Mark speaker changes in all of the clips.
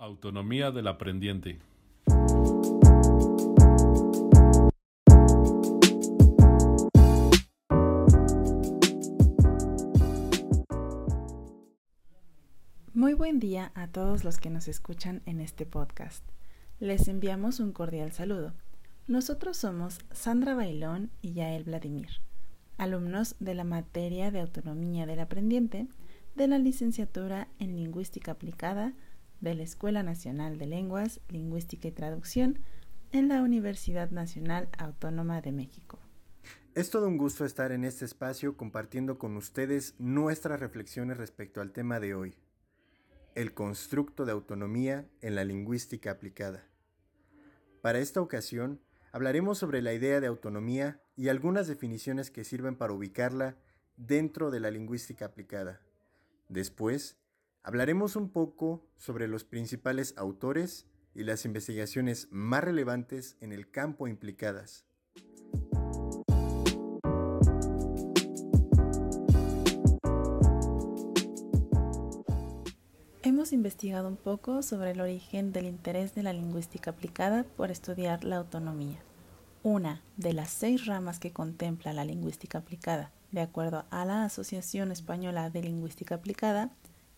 Speaker 1: Autonomía del aprendiente.
Speaker 2: Muy buen día a todos los que nos escuchan en este podcast. Les enviamos un cordial saludo. Nosotros somos Sandra Bailón y Yael Vladimir, alumnos de la materia de Autonomía del Aprendiente de la licenciatura en Lingüística Aplicada de la Escuela Nacional de Lenguas, Lingüística y Traducción en la Universidad Nacional Autónoma de México.
Speaker 3: Es todo un gusto estar en este espacio compartiendo con ustedes nuestras reflexiones respecto al tema de hoy, el constructo de autonomía en la lingüística aplicada. Para esta ocasión, hablaremos sobre la idea de autonomía y algunas definiciones que sirven para ubicarla dentro de la lingüística aplicada. Después, Hablaremos un poco sobre los principales autores y las investigaciones más relevantes en el campo implicadas.
Speaker 2: Hemos investigado un poco sobre el origen del interés de la lingüística aplicada por estudiar la autonomía, una de las seis ramas que contempla la lingüística aplicada, de acuerdo a la Asociación Española de Lingüística Aplicada,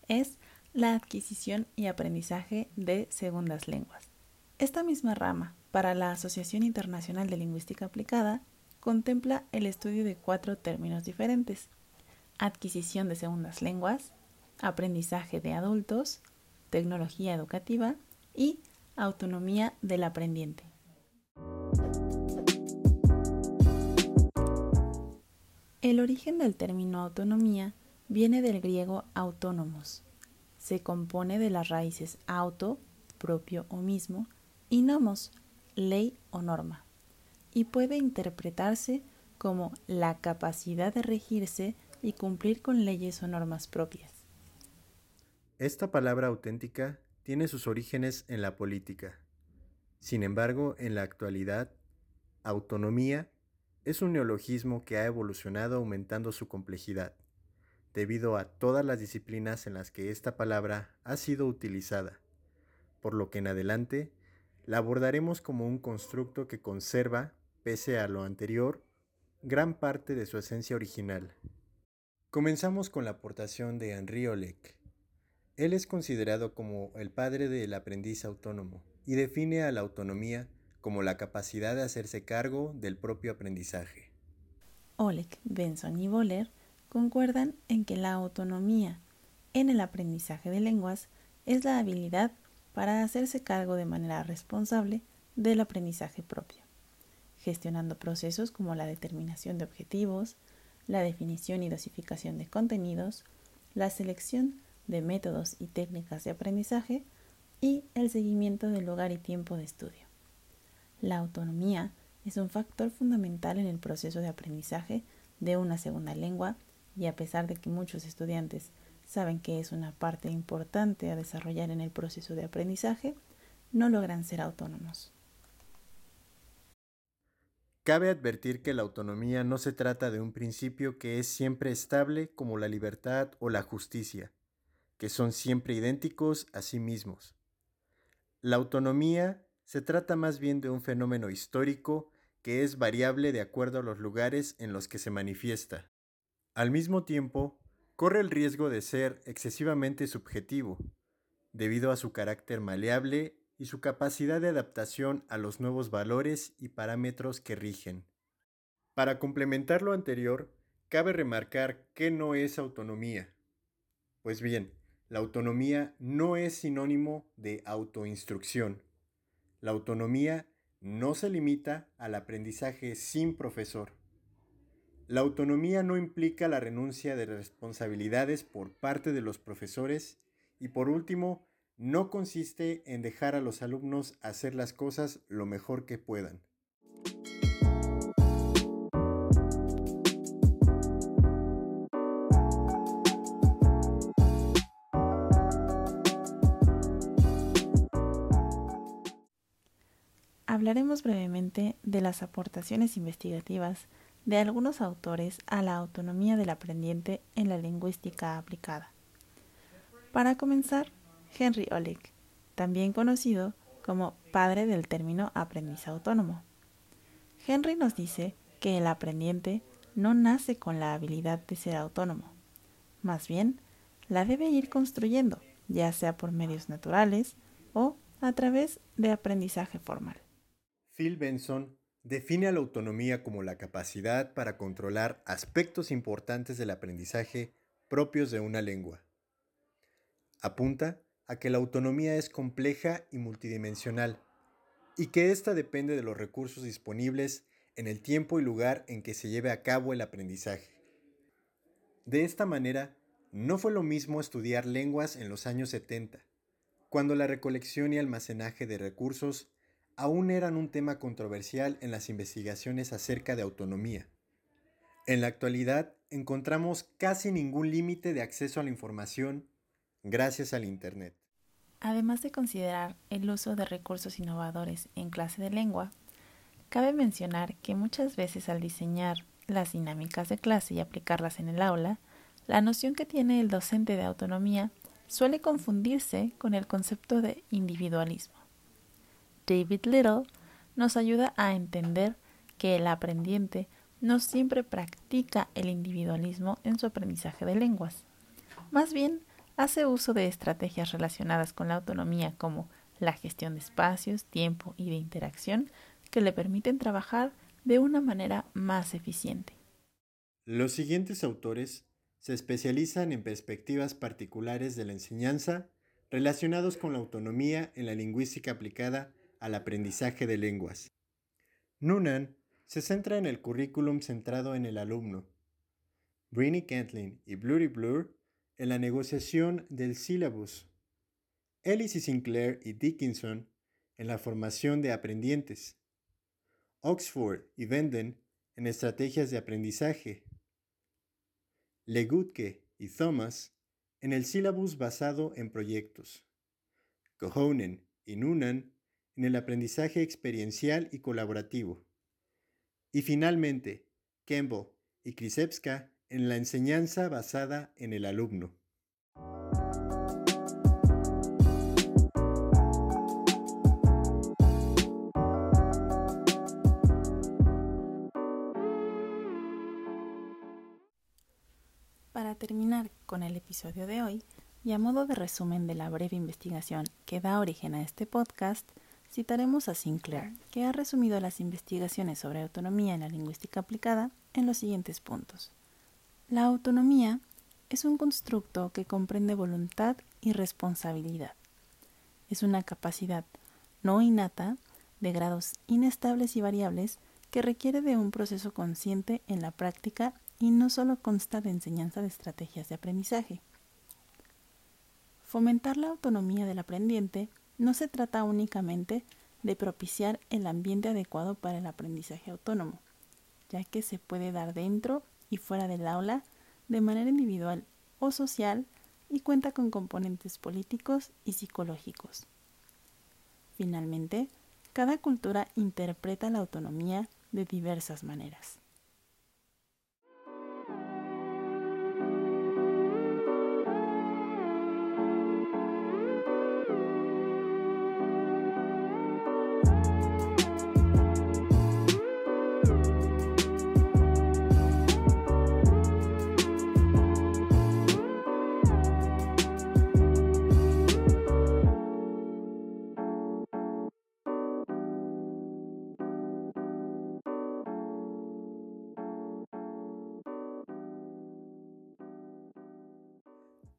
Speaker 2: es la adquisición y aprendizaje de segundas lenguas. Esta misma rama, para la Asociación Internacional de Lingüística Aplicada, contempla el estudio de cuatro términos diferentes. Adquisición de segundas lenguas, aprendizaje de adultos, tecnología educativa y autonomía del aprendiente. El origen del término autonomía viene del griego autónomos. Se compone de las raíces auto, propio o mismo, y nomos, ley o norma, y puede interpretarse como la capacidad de regirse y cumplir con leyes o normas propias.
Speaker 3: Esta palabra auténtica tiene sus orígenes en la política. Sin embargo, en la actualidad, autonomía es un neologismo que ha evolucionado aumentando su complejidad debido a todas las disciplinas en las que esta palabra ha sido utilizada, por lo que en adelante la abordaremos como un constructo que conserva, pese a lo anterior, gran parte de su esencia original. Comenzamos con la aportación de Henri Olek. Él es considerado como el padre del aprendiz autónomo y define a la autonomía como la capacidad de hacerse cargo del propio aprendizaje.
Speaker 2: Oleg, Benson y Boller concuerdan en que la autonomía en el aprendizaje de lenguas es la habilidad para hacerse cargo de manera responsable del aprendizaje propio, gestionando procesos como la determinación de objetivos, la definición y dosificación de contenidos, la selección de métodos y técnicas de aprendizaje y el seguimiento del lugar y tiempo de estudio. La autonomía es un factor fundamental en el proceso de aprendizaje de una segunda lengua y a pesar de que muchos estudiantes saben que es una parte importante a desarrollar en el proceso de aprendizaje, no logran ser autónomos.
Speaker 3: Cabe advertir que la autonomía no se trata de un principio que es siempre estable como la libertad o la justicia, que son siempre idénticos a sí mismos. La autonomía se trata más bien de un fenómeno histórico que es variable de acuerdo a los lugares en los que se manifiesta. Al mismo tiempo, corre el riesgo de ser excesivamente subjetivo, debido a su carácter maleable y su capacidad de adaptación a los nuevos valores y parámetros que rigen. Para complementar lo anterior, cabe remarcar que no es autonomía. Pues bien, la autonomía no es sinónimo de autoinstrucción. La autonomía no se limita al aprendizaje sin profesor. La autonomía no implica la renuncia de responsabilidades por parte de los profesores y por último, no consiste en dejar a los alumnos hacer las cosas lo mejor que puedan.
Speaker 2: Hablaremos brevemente de las aportaciones investigativas de algunos autores a la autonomía del aprendiente en la lingüística aplicada. Para comenzar, Henry Oleg, también conocido como padre del término aprendiz autónomo. Henry nos dice que el aprendiente no nace con la habilidad de ser autónomo, más bien la debe ir construyendo, ya sea por medios naturales o a través de aprendizaje formal.
Speaker 3: Phil Benson define a la autonomía como la capacidad para controlar aspectos importantes del aprendizaje propios de una lengua. Apunta a que la autonomía es compleja y multidimensional, y que ésta depende de los recursos disponibles en el tiempo y lugar en que se lleve a cabo el aprendizaje. De esta manera, no fue lo mismo estudiar lenguas en los años 70, cuando la recolección y almacenaje de recursos aún eran un tema controversial en las investigaciones acerca de autonomía. En la actualidad encontramos casi ningún límite de acceso a la información gracias al Internet.
Speaker 2: Además de considerar el uso de recursos innovadores en clase de lengua, cabe mencionar que muchas veces al diseñar las dinámicas de clase y aplicarlas en el aula, la noción que tiene el docente de autonomía suele confundirse con el concepto de individualismo. David Little nos ayuda a entender que el aprendiente no siempre practica el individualismo en su aprendizaje de lenguas. Más bien, hace uso de estrategias relacionadas con la autonomía como la gestión de espacios, tiempo y de interacción que le permiten trabajar de una manera más eficiente.
Speaker 3: Los siguientes autores se especializan en perspectivas particulares de la enseñanza relacionados con la autonomía en la lingüística aplicada al aprendizaje de lenguas. Noonan se centra en el currículum centrado en el alumno. Brini Cantlin y Blurry Blur en la negociación del sílabus. Ellis y Sinclair y Dickinson en la formación de aprendientes. Oxford y Venden en estrategias de aprendizaje. Legutke y Thomas en el sílabus basado en proyectos. Cohonen y Noonan en el aprendizaje experiencial y colaborativo. Y finalmente, Campbell y Krisepska en la enseñanza basada en el alumno.
Speaker 2: Para terminar con el episodio de hoy, y a modo de resumen de la breve investigación que da origen a este podcast, citaremos a Sinclair, que ha resumido las investigaciones sobre autonomía en la lingüística aplicada en los siguientes puntos. La autonomía es un constructo que comprende voluntad y responsabilidad. Es una capacidad no innata, de grados inestables y variables, que requiere de un proceso consciente en la práctica y no solo consta de enseñanza de estrategias de aprendizaje. Fomentar la autonomía del aprendiente no se trata únicamente de propiciar el ambiente adecuado para el aprendizaje autónomo, ya que se puede dar dentro y fuera del aula de manera individual o social y cuenta con componentes políticos y psicológicos. Finalmente, cada cultura interpreta la autonomía de diversas maneras.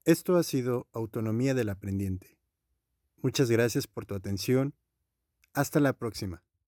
Speaker 3: Esto ha sido Autonomía del Aprendiente. Muchas gracias por tu atención. Hasta la próxima.